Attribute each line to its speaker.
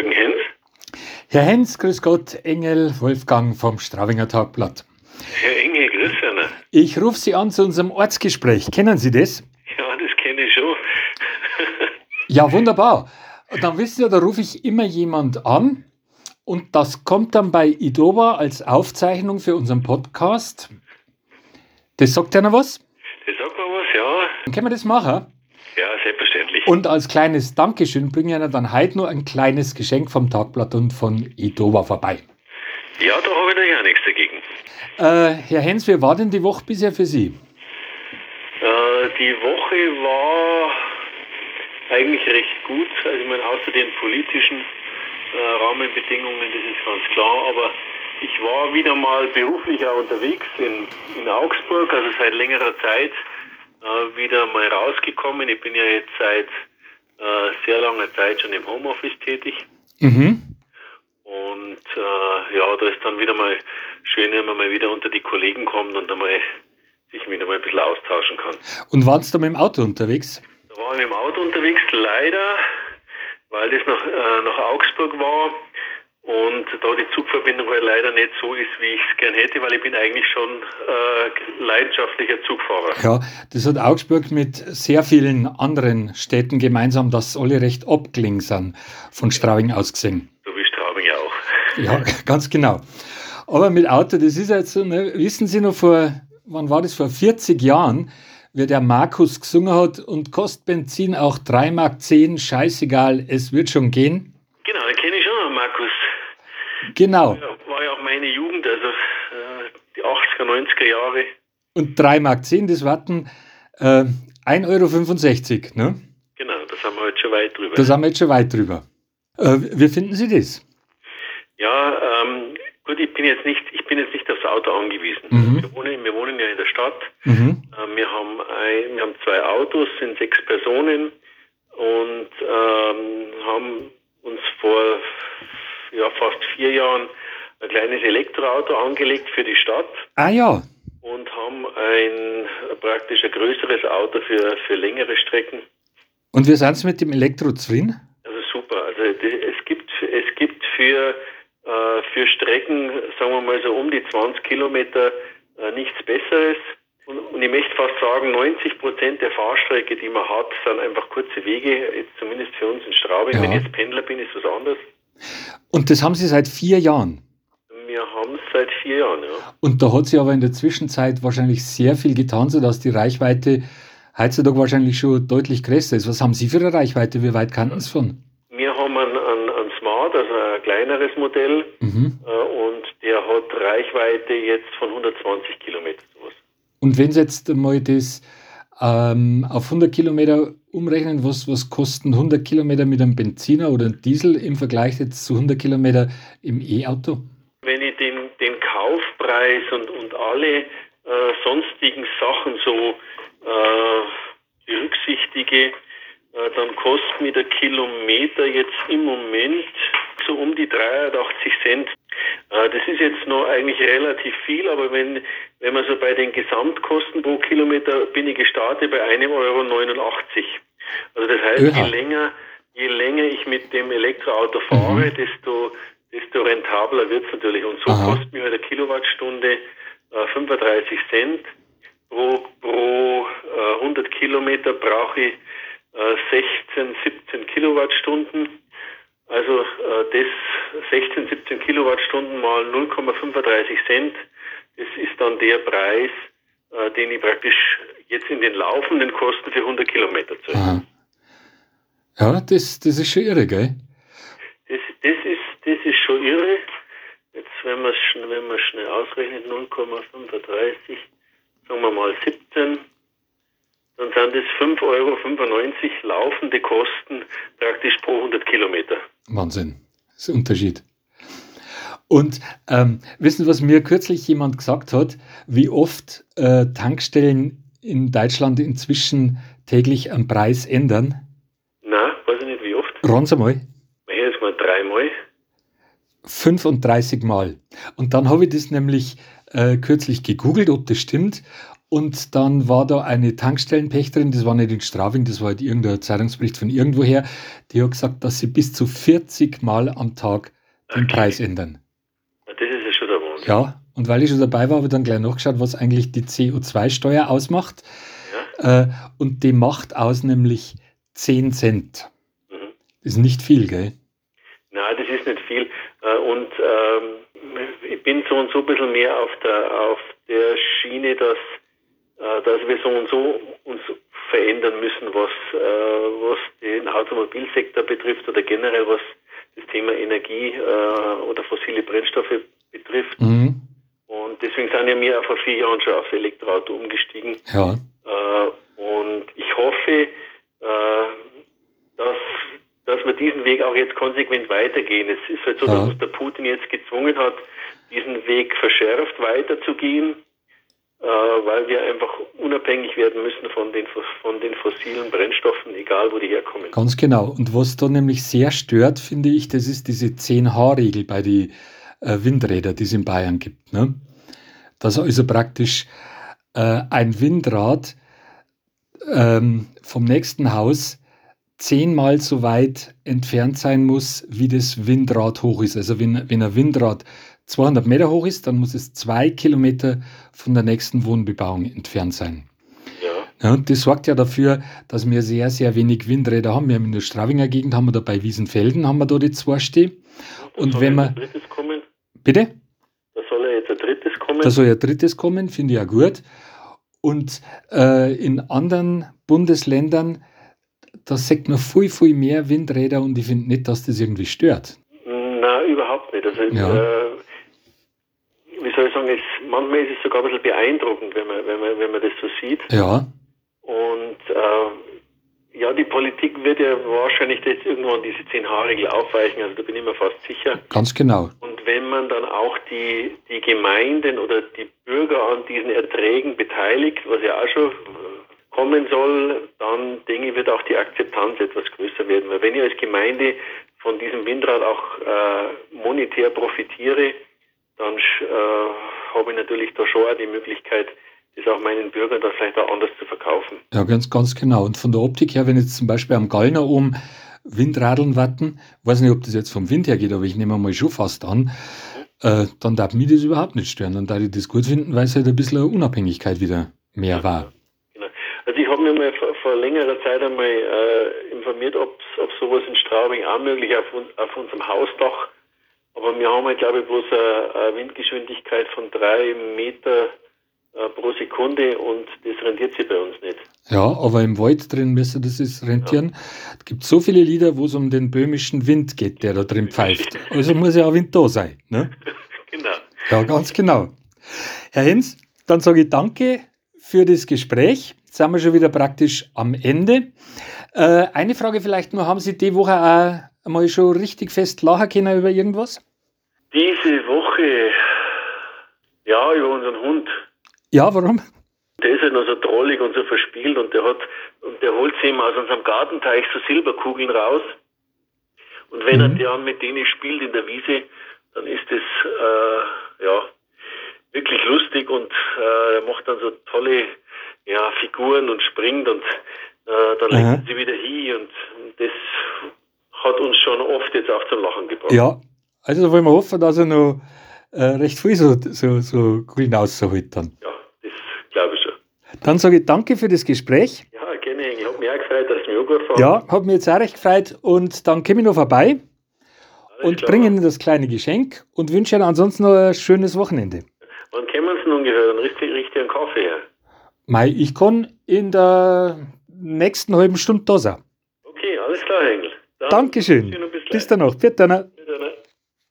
Speaker 1: Jürgen Hens.
Speaker 2: Herr Hens, grüß Gott, Engel Wolfgang vom Straubinger Tagblatt.
Speaker 1: Herr Engel, grüß Sie.
Speaker 2: Ich rufe Sie an zu unserem Ortsgespräch. Kennen Sie das?
Speaker 1: Ja, das kenne ich schon.
Speaker 2: ja, wunderbar. Dann wissen Sie, da rufe ich immer jemand an und das kommt dann bei Idoba als Aufzeichnung für unseren Podcast. Das sagt ja noch was?
Speaker 1: Das sagt mir was, ja.
Speaker 2: Dann können wir das machen?
Speaker 1: Ja, selbstverständlich.
Speaker 2: Und als kleines Dankeschön bringen wir dann heute nur ein kleines Geschenk vom Tagblatt und von Idoba vorbei.
Speaker 1: Ja, da habe ich natürlich auch nichts dagegen.
Speaker 2: Äh, Herr Hens, wie war denn die Woche bisher für Sie?
Speaker 1: Äh, die Woche war eigentlich recht gut. Also ich meine, außer den politischen äh, Rahmenbedingungen, das ist ganz klar, aber ich war wieder mal beruflich auch unterwegs in, in Augsburg, also seit längerer Zeit äh, wieder mal rausgekommen. Ich bin ja jetzt seit äh, sehr langer Zeit schon im Homeoffice tätig.
Speaker 2: Mhm.
Speaker 1: Und äh, ja, da ist dann wieder mal schön, wenn man mal wieder unter die Kollegen kommt und einmal sich wieder mal ein bisschen austauschen kann.
Speaker 2: Und waren Sie da mit dem Auto unterwegs?
Speaker 1: Da war ich mit dem Auto unterwegs, leider, weil das nach, äh, nach Augsburg war und da die Zugverbindung halt leider nicht so ist, wie ich es gern hätte, weil ich bin eigentlich schon äh, leidenschaftlicher Zugfahrer.
Speaker 2: Ja, das hat Augsburg mit sehr vielen anderen Städten gemeinsam, dass alle recht abgelegen sind, von Straubing aus gesehen.
Speaker 1: So wie Straubing auch.
Speaker 2: Ja, ganz genau. Aber mit Auto, das ist jetzt so, ne, wissen Sie noch vor, wann war das, vor 40 Jahren, wie der Markus gesungen hat und kostet Benzin auch 3,10 Mark, scheißegal, es wird schon gehen?
Speaker 1: Genau, den kenne ich schon noch, Markus.
Speaker 2: Genau.
Speaker 1: War ja auch meine Jugend, also äh, die 80er, 90er Jahre.
Speaker 2: Und 3,10 Mark, das warten äh, 1,65 Euro, ne?
Speaker 1: Genau, da sind wir jetzt schon weit drüber.
Speaker 2: Da sind wir jetzt schon weit drüber. Äh, wie finden Sie das?
Speaker 1: Ja, ähm, gut, ich bin jetzt nicht, ich bin jetzt nicht aufs Auto angewiesen.
Speaker 2: Mhm.
Speaker 1: Wir, wohnen, wir wohnen ja in der Stadt.
Speaker 2: Mhm.
Speaker 1: Äh, wir, haben ein, wir haben zwei Autos, sind sechs Personen und ähm, haben uns vor ja, fast vier Jahren ein kleines Elektroauto angelegt für die Stadt
Speaker 2: Ah ja,
Speaker 1: und haben ein praktisch ein größeres Auto für, für längere Strecken.
Speaker 2: und wie sind Sie mit dem Elektro zufrieden?
Speaker 1: Also super. Also es gibt es gibt für äh, für Strecken, sagen wir mal so um die 20 Kilometer äh, nichts Besseres. Und, und ich möchte fast sagen, 90 Prozent der Fahrstrecke, die man hat, sind einfach kurze Wege. Jetzt zumindest für uns in Straubing.
Speaker 2: Ja.
Speaker 1: Wenn ich jetzt Pendler bin, ist was anderes.
Speaker 2: Und das haben Sie seit vier Jahren.
Speaker 1: Wir haben es seit vier Jahren. Ja.
Speaker 2: Und da hat sich aber in der Zwischenzeit wahrscheinlich sehr viel getan, sodass die Reichweite heutzutage wahrscheinlich schon deutlich größer ist. Was haben Sie für eine Reichweite? Wie weit kannten Sie von?
Speaker 1: Wir haben einen, einen, einen Smart, also ein kleineres Modell,
Speaker 2: Mhm.
Speaker 1: äh, und der hat Reichweite jetzt von 120 Kilometer. Sowas.
Speaker 2: Und wenn Sie jetzt mal das ähm, auf 100 Kilometer umrechnen, was, was kosten 100 Kilometer mit einem Benziner oder einem Diesel im Vergleich jetzt zu 100 Kilometer im E-Auto?
Speaker 1: Wenn ich den, den Kaufpreis und, und alle äh, sonstigen Sachen so äh, berücksichtige, äh, dann kostet mir der Kilometer jetzt im Moment so um die 83 Cent. Äh, das ist jetzt noch eigentlich relativ viel, aber wenn, wenn man so bei den Gesamtkosten pro Kilometer bin ich gestartet bei 1,89 Euro. Also das heißt,
Speaker 2: Oha.
Speaker 1: je länger, je länger ich mit dem Elektroauto fahre, desto, desto rentabler wird es natürlich. Und so
Speaker 2: Aha.
Speaker 1: kostet mir eine Kilowattstunde äh, 35 Cent. Pro, pro äh, 100 Kilometer brauche ich äh, 16, 17 Kilowattstunden. Also äh, das 16, 17 Kilowattstunden mal 0,35 Cent, das ist dann der Preis, äh, den ich praktisch jetzt in den laufenden Kosten für 100 Kilometer zahle.
Speaker 2: Ja, das, das ist schon irre, gell?
Speaker 1: Das, das, ist, das ist schon irre. Jetzt, wenn man es wenn man schnell ausrechnet, 0,35, sagen wir mal 17, dann sind das 5,95 Euro laufende Kosten praktisch pro 100 Kilometer.
Speaker 2: Wahnsinn. Das ist ein Unterschied. Und ähm, wissen Sie, was mir kürzlich jemand gesagt hat, wie oft äh, Tankstellen in Deutschland inzwischen täglich einen Preis ändern?
Speaker 1: Na, weiß ich nicht wie oft.
Speaker 2: Ran Sie mal.
Speaker 1: Ich hätte jetzt mal dreimal.
Speaker 2: 35 Mal. Und dann habe ich das nämlich äh, kürzlich gegoogelt, ob das stimmt. Und dann war da eine Tankstellenpächterin, das war nicht in Straubing, das war halt irgendein Zeitungsbericht von irgendwoher, die hat gesagt, dass sie bis zu 40 Mal am Tag den okay. Preis ändern.
Speaker 1: Das ist ja schon der Wahnsinn.
Speaker 2: Ja, und weil ich schon dabei war, habe ich dann gleich nachgeschaut, was eigentlich die CO2-Steuer ausmacht. Ja. Äh, und die macht aus nämlich 10 Cent. Mhm. Das ist nicht viel, gell?
Speaker 1: Nein, das ist nicht viel. Äh, und ähm, ich bin so und so ein bisschen mehr auf der, auf der Schiene, dass äh, dass wir so und so uns verändern müssen, was, äh, was den Automobilsektor betrifft oder generell was das Thema Energie äh, oder fossile Brennstoffe betrifft. Mhm. Und deswegen sind ja wir vor vier Jahren schon aufs Elektroauto umgestiegen.
Speaker 2: Ja.
Speaker 1: und ich hoffe, dass, dass wir diesen Weg auch jetzt konsequent weitergehen. Es ist halt so, dass uns der Putin jetzt gezwungen hat, diesen Weg verschärft weiterzugehen äh, weil wir einfach unabhängig werden müssen von den, von den fossilen Brennstoffen, egal wo die herkommen.
Speaker 2: Ganz genau. Und was da nämlich sehr stört, finde ich, das ist diese 10H-Regel bei den äh, Windrädern, die es in Bayern gibt. Ne? Dass also praktisch äh, ein Windrad ähm, vom nächsten Haus zehnmal so weit entfernt sein muss, wie das Windrad hoch ist. Also wenn, wenn ein Windrad 200 Meter hoch ist, dann muss es zwei Kilometer von der nächsten Wohnbebauung entfernt sein. Ja. das sorgt ja dafür, dass wir sehr, sehr wenig Windräder haben. Wir haben in der Straubinger Gegend, haben wir da bei Wiesenfelden, haben wir da die zwei stehen. Und wenn man. Bitte?
Speaker 1: Da soll ja jetzt ein drittes kommen.
Speaker 2: Da soll ja ein drittes kommen, finde ich ja gut. Und äh, in anderen Bundesländern, da sagt man viel, viel mehr Windräder und ich finde nicht, dass das irgendwie stört.
Speaker 1: Nein, überhaupt nicht. Also, ja. äh, wie soll ich sagen, es, manchmal ist es sogar ein bisschen beeindruckend, wenn man, wenn man, wenn man das so sieht.
Speaker 2: Ja.
Speaker 1: Und äh, ja, die Politik wird ja wahrscheinlich jetzt irgendwann diese 10-H-Regel aufweichen, also da bin ich mir fast sicher.
Speaker 2: Ganz genau.
Speaker 1: Und wenn man dann auch die, die Gemeinden oder die Bürger an diesen Erträgen beteiligt, was ja auch schon kommen soll, dann denke ich, wird auch die Akzeptanz etwas größer werden. Weil wenn ich als Gemeinde von diesem Windrad auch äh, monetär profitiere, dann äh, habe ich natürlich da schon auch die Möglichkeit, das auch meinen Bürgern dann vielleicht auch anders zu verkaufen.
Speaker 2: Ja, ganz, ganz genau. Und von der Optik her, wenn jetzt zum Beispiel am Gallner oben Windradeln warten, weiß nicht, ob das jetzt vom Wind her geht, aber ich nehme mal schon fast an, äh, dann darf mich das überhaupt nicht stören. Dann darf ich das gut finden, weil es halt ein bisschen Unabhängigkeit wieder mehr war.
Speaker 1: Genau. Also ich habe mir mal vor, längerer Zeit einmal äh, informiert, ob sowas in Straubing auch möglich auf, auf unserem Hausdach aber wir haben halt, glaube ich, bloß eine, Windgeschwindigkeit von drei Meter äh, pro Sekunde und das rentiert sich bei uns nicht.
Speaker 2: Ja, aber im Wald drin müsste das ist rentieren. Ja. Es gibt so viele Lieder, wo es um den böhmischen Wind geht, der da drin pfeift. Also muss ja auch Wind da sein. Ne?
Speaker 1: genau.
Speaker 2: Ja, ganz genau. Herr Hens, dann sage ich danke für das Gespräch. Jetzt sind wir schon wieder praktisch am Ende. Äh, eine Frage vielleicht nur, haben Sie die Woche auch einmal schon richtig fest lachen können über irgendwas?
Speaker 1: Diese Woche, ja, über unseren Hund.
Speaker 2: Ja, warum?
Speaker 1: Der ist halt noch so drollig und so verspielt und der hat, und der holt sich immer aus unserem Gartenteich so Silberkugeln raus. Und wenn mhm. er dann mit denen spielt in der Wiese, dann ist das, äh, ja, wirklich lustig und äh, er macht dann so tolle ja, Figuren und springt und äh, dann legt sie wieder hin und, und das hat uns schon oft jetzt auch zum Lachen gebracht.
Speaker 2: Ja, also wollen wir hoffen, dass er noch äh, recht viel so, so, so grün rausholt dann.
Speaker 1: Ja, das glaube ich schon.
Speaker 2: Dann sage ich danke für das Gespräch.
Speaker 1: Ja, gerne. Ich habe mich auch gefreut, dass du mich angerufen
Speaker 2: Ja, hat mich jetzt auch recht gefreut. Und dann komme ich noch vorbei Alles und bringe Ihnen das kleine Geschenk und wünsche Ihnen ansonsten noch ein schönes Wochenende.
Speaker 1: Wann kommen Sie nun ungefähr? Dann richtig, richtig einen Kaffee her.
Speaker 2: Mei, ich kann in der nächsten halben Stunde da sein.
Speaker 1: Okay, alles klar, Engel.
Speaker 2: Dann Dankeschön. Bis, bis dann noch. Bitte.